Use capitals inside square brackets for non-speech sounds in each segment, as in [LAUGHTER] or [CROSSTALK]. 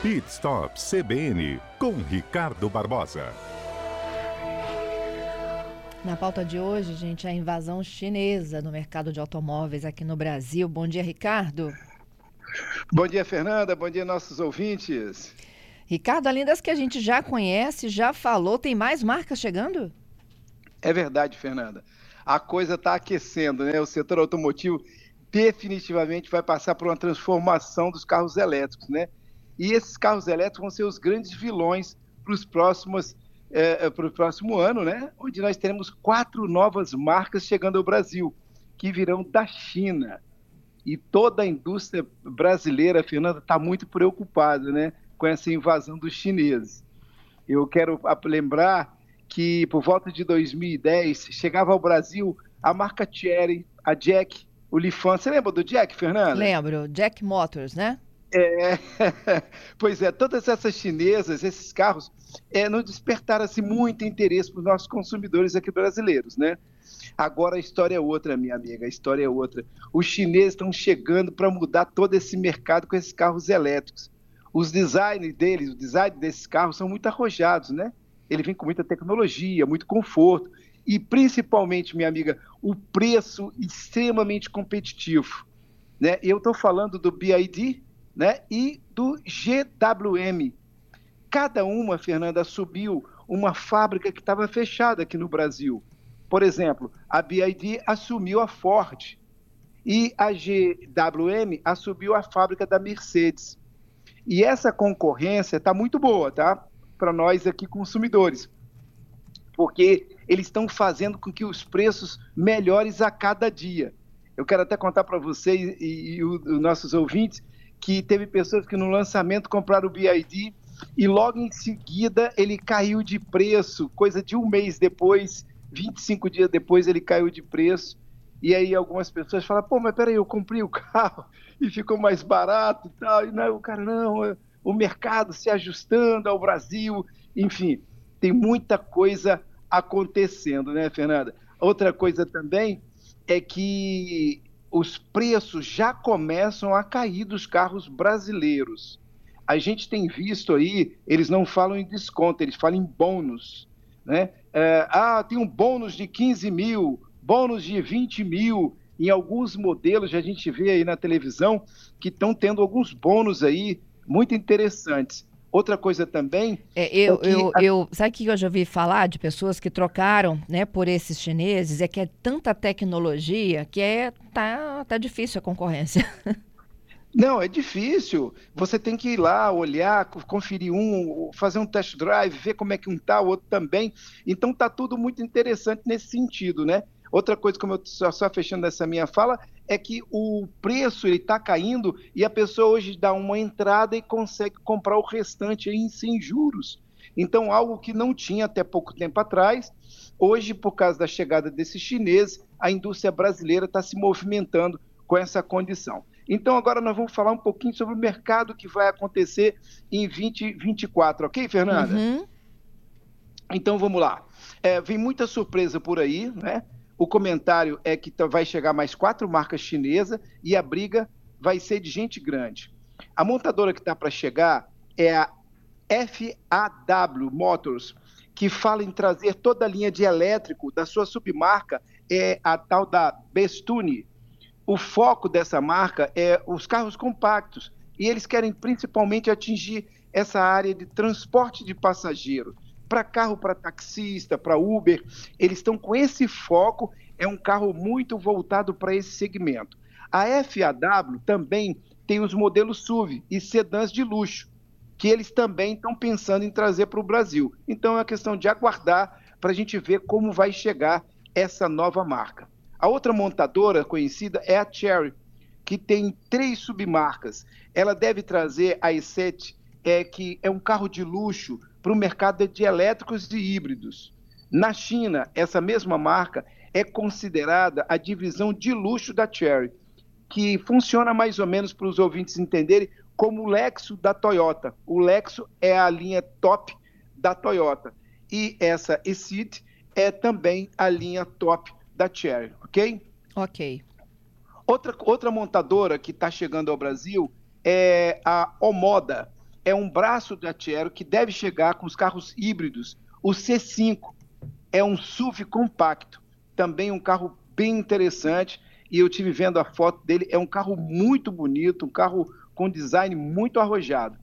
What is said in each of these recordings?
Pit Stop CBN com Ricardo Barbosa. Na pauta de hoje, gente, a invasão chinesa no mercado de automóveis aqui no Brasil. Bom dia, Ricardo. Bom dia, Fernanda. Bom dia, nossos ouvintes. Ricardo, além das que a gente já conhece, já falou, tem mais marcas chegando? É verdade, Fernanda. A coisa está aquecendo, né? O setor automotivo definitivamente vai passar por uma transformação dos carros elétricos, né? E esses carros elétricos vão ser os grandes vilões para os próximos é, é para o próximo ano, né? Onde nós teremos quatro novas marcas chegando ao Brasil, que virão da China. E toda a indústria brasileira, Fernanda, está muito preocupada, né? Com essa invasão dos chineses. Eu quero lembrar que por volta de 2010 chegava ao Brasil a marca Cherry, a Jack, o Lifan. Você lembra do Jack, Fernanda? Lembro, Jack Motors, né? É, [LAUGHS] pois é, todas essas chinesas, esses carros, é, não despertaram assim, muito interesse para os nossos consumidores aqui brasileiros, né? Agora a história é outra, minha amiga, a história é outra. Os chineses estão chegando para mudar todo esse mercado com esses carros elétricos. Os designs deles, o design desses carros são muito arrojados, né? Ele vem com muita tecnologia, muito conforto e principalmente, minha amiga, o preço extremamente competitivo. Né? Eu estou falando do BID, né, e do GWM. Cada uma, Fernanda, subiu uma fábrica que estava fechada aqui no Brasil. Por exemplo, a BID assumiu a Ford e a GWM assumiu a fábrica da Mercedes. E essa concorrência está muito boa, tá? Para nós aqui consumidores, porque eles estão fazendo com que os preços melhorem a cada dia. Eu quero até contar para vocês e, e os nossos ouvintes que teve pessoas que no lançamento compraram o BID e logo em seguida ele caiu de preço, coisa de um mês depois, 25 dias depois ele caiu de preço. E aí algumas pessoas falam, pô, mas peraí, eu comprei o carro [LAUGHS] e ficou mais barato e tal. E não, o cara, não, é o mercado se ajustando ao Brasil, enfim, tem muita coisa acontecendo, né, Fernanda? Outra coisa também é que os preços já começam a cair dos carros brasileiros. A gente tem visto aí, eles não falam em desconto, eles falam em bônus. Né? É, ah, tem um bônus de 15 mil, bônus de 20 mil. Em alguns modelos, a gente vê aí na televisão que estão tendo alguns bônus aí muito interessantes. Outra coisa também. É, eu, é eu, a... eu, sabe o que eu já ouvi falar de pessoas que trocaram né, por esses chineses? É que é tanta tecnologia que é, tá, tá difícil a concorrência. [LAUGHS] Não, é difícil. Você tem que ir lá, olhar, conferir um, fazer um test drive, ver como é que um tá, o outro também. Então tá tudo muito interessante nesse sentido, né? Outra coisa, como eu só, só fechando essa minha fala, é que o preço ele está caindo e a pessoa hoje dá uma entrada e consegue comprar o restante em sem juros. Então, algo que não tinha até pouco tempo atrás, hoje, por causa da chegada desses chineses, a indústria brasileira está se movimentando com essa condição. Então, agora nós vamos falar um pouquinho sobre o mercado que vai acontecer em 2024, ok, Fernanda? Uhum. Então, vamos lá. É, vem muita surpresa por aí, né? O comentário é que vai chegar mais quatro marcas chinesas e a briga vai ser de gente grande. A montadora que está para chegar é a FAW Motors, que fala em trazer toda a linha de elétrico da sua submarca, é a tal da Bestune. O foco dessa marca é os carros compactos e eles querem principalmente atingir essa área de transporte de passageiro para carro para taxista, para Uber, eles estão com esse foco, é um carro muito voltado para esse segmento. A FAW também tem os modelos SUV e sedãs de luxo, que eles também estão pensando em trazer para o Brasil. Então é uma questão de aguardar para a gente ver como vai chegar essa nova marca. A outra montadora conhecida é a Cherry, que tem três submarcas. Ela deve trazer a E7, é, que é um carro de luxo para o mercado de elétricos e híbridos. Na China, essa mesma marca é considerada a divisão de luxo da Cherry, que funciona mais ou menos para os ouvintes entenderem como o Lexo da Toyota. O Lexo é a linha top da Toyota e essa Exit é também a linha top da Cherry, ok? Ok. Outra, outra montadora que está chegando ao Brasil é a Omoda é um braço da Tiero que deve chegar com os carros híbridos. O C5 é um SUV compacto, também um carro bem interessante. E eu tive vendo a foto dele, é um carro muito bonito, um carro com design muito arrojado.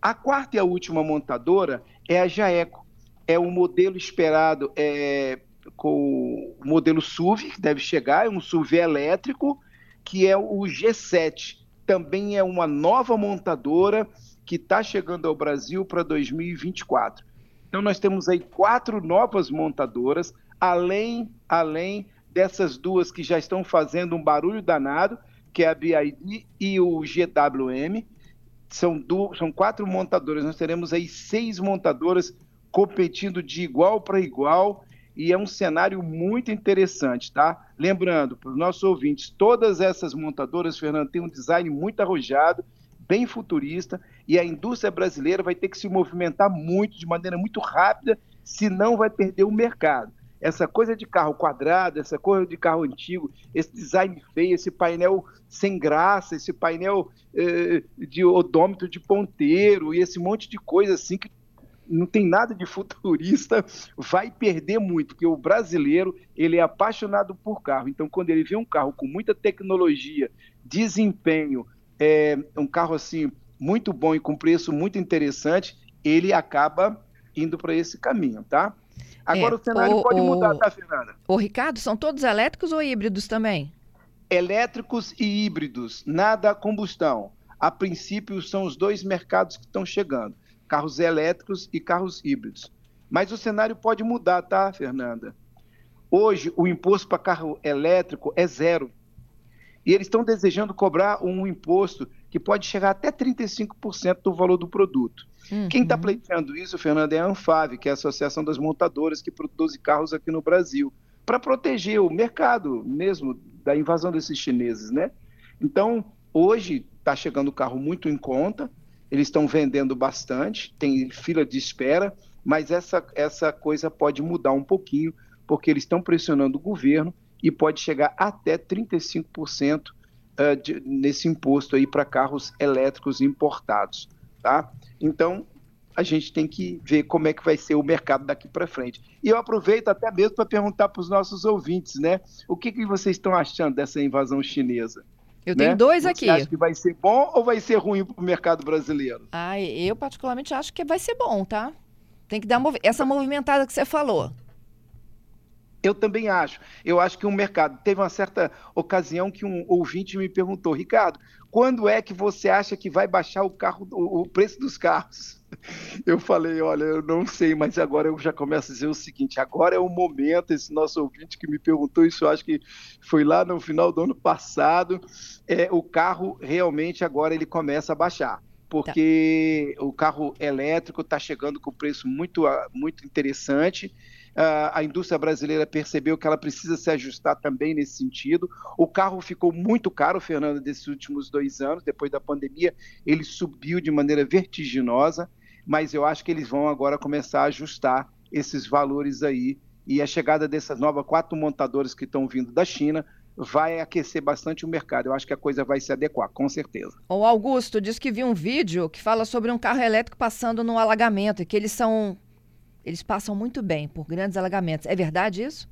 A quarta e a última montadora é a Jaeco. É um modelo esperado é, com o modelo SUV, que deve chegar, é um SUV elétrico, que é o G7. Também é uma nova montadora que está chegando ao Brasil para 2024. Então nós temos aí quatro novas montadoras, além, além dessas duas que já estão fazendo um barulho danado, que é a BID e o GWM. São, duas, são quatro montadoras, nós teremos aí seis montadoras competindo de igual para igual e é um cenário muito interessante, tá? Lembrando, para os nossos ouvintes, todas essas montadoras, Fernando, têm um design muito arrojado, bem futurista, e a indústria brasileira vai ter que se movimentar muito, de maneira muito rápida, senão vai perder o mercado. Essa coisa de carro quadrado, essa coisa de carro antigo, esse design feio, esse painel sem graça, esse painel eh, de odômetro de ponteiro e esse monte de coisa assim que não tem nada de futurista, [LAUGHS] vai perder muito, porque o brasileiro ele é apaixonado por carro. Então, quando ele vê um carro com muita tecnologia, desempenho, é, um carro assim muito bom e com preço muito interessante, ele acaba indo para esse caminho, tá? Agora é, o cenário o, pode o, mudar, tá, Fernanda? O Ricardo, são todos elétricos ou híbridos também? Elétricos e híbridos, nada combustão. A princípio, são os dois mercados que estão chegando: carros elétricos e carros híbridos. Mas o cenário pode mudar, tá, Fernanda? Hoje, o imposto para carro elétrico é zero. E eles estão desejando cobrar um imposto que pode chegar até 35% do valor do produto. Uhum. Quem está pleiteando isso, Fernando, é a Anfave, que é a Associação das Montadoras que produzem carros aqui no Brasil, para proteger o mercado mesmo da invasão desses chineses, né? Então, hoje está chegando o carro muito em conta, eles estão vendendo bastante, tem fila de espera, mas essa, essa coisa pode mudar um pouquinho, porque eles estão pressionando o governo e pode chegar até 35% uh, de, nesse imposto aí para carros elétricos importados, tá? Então, a gente tem que ver como é que vai ser o mercado daqui para frente. E eu aproveito até mesmo para perguntar para os nossos ouvintes, né? O que, que vocês estão achando dessa invasão chinesa? Eu tenho né? dois aqui. Você acha que vai ser bom ou vai ser ruim para o mercado brasileiro? Ah, eu particularmente acho que vai ser bom, tá? Tem que dar mov... essa movimentada que você falou. Eu também acho. Eu acho que o um mercado. Teve uma certa ocasião que um ouvinte me perguntou, Ricardo, quando é que você acha que vai baixar o carro, o, preço dos carros? [LAUGHS] Eu falei, olha, eu não sei, mas agora eu já começo a dizer o seguinte: agora é o momento. Esse nosso ouvinte que me perguntou isso, eu acho que foi lá no final do ano passado. É, o carro realmente agora ele começa a baixar porque tá. o carro elétrico está chegando com preço muito, muito interessante a indústria brasileira percebeu que ela precisa se ajustar também nesse sentido. O carro ficou muito caro, Fernando, desses últimos dois anos, depois da pandemia, ele subiu de maneira vertiginosa, mas eu acho que eles vão agora começar a ajustar esses valores aí. E a chegada dessas novas quatro montadoras que estão vindo da China vai aquecer bastante o mercado. Eu acho que a coisa vai se adequar, com certeza. O Augusto diz que viu um vídeo que fala sobre um carro elétrico passando no alagamento e que eles são eles passam muito bem por grandes alagamentos. É verdade isso?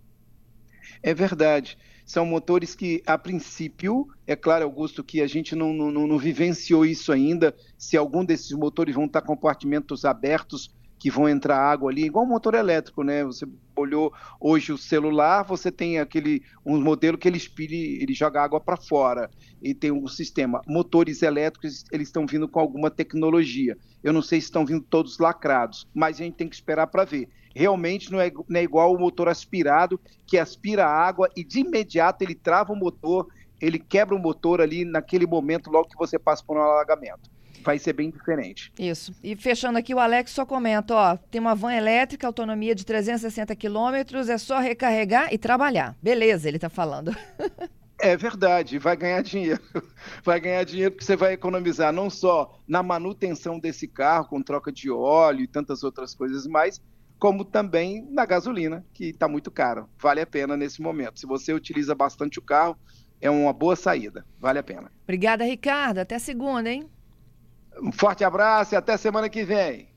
É verdade. São motores que, a princípio, é claro, Augusto, que a gente não, não, não vivenciou isso ainda, se algum desses motores vão estar compartimentos abertos que vão entrar água ali, igual motor elétrico, né? Você olhou hoje o celular, você tem aquele um modelo que ele espire, ele joga água para fora e tem um sistema. Motores elétricos, eles estão vindo com alguma tecnologia. Eu não sei se estão vindo todos lacrados, mas a gente tem que esperar para ver. Realmente não é, não é igual o motor aspirado, que aspira água e de imediato ele trava o motor, ele quebra o motor ali naquele momento, logo que você passa por um alagamento vai ser bem diferente. Isso. E fechando aqui, o Alex só comenta, ó, tem uma van elétrica, autonomia de 360 quilômetros, é só recarregar e trabalhar. Beleza, ele está falando. [LAUGHS] É verdade, vai ganhar dinheiro. [LAUGHS] Vai ganhar dinheiro porque você vai economizar não só na manutenção desse carro, com troca de óleo e tantas outras coisas mais, como também na gasolina, que está muito caro. Vale a pena nesse momento. Se você utiliza bastante o carro, é uma boa saída. Vale a pena. Obrigada, Ricardo. Até segunda, hein? Um forte abraço e até semana que vem.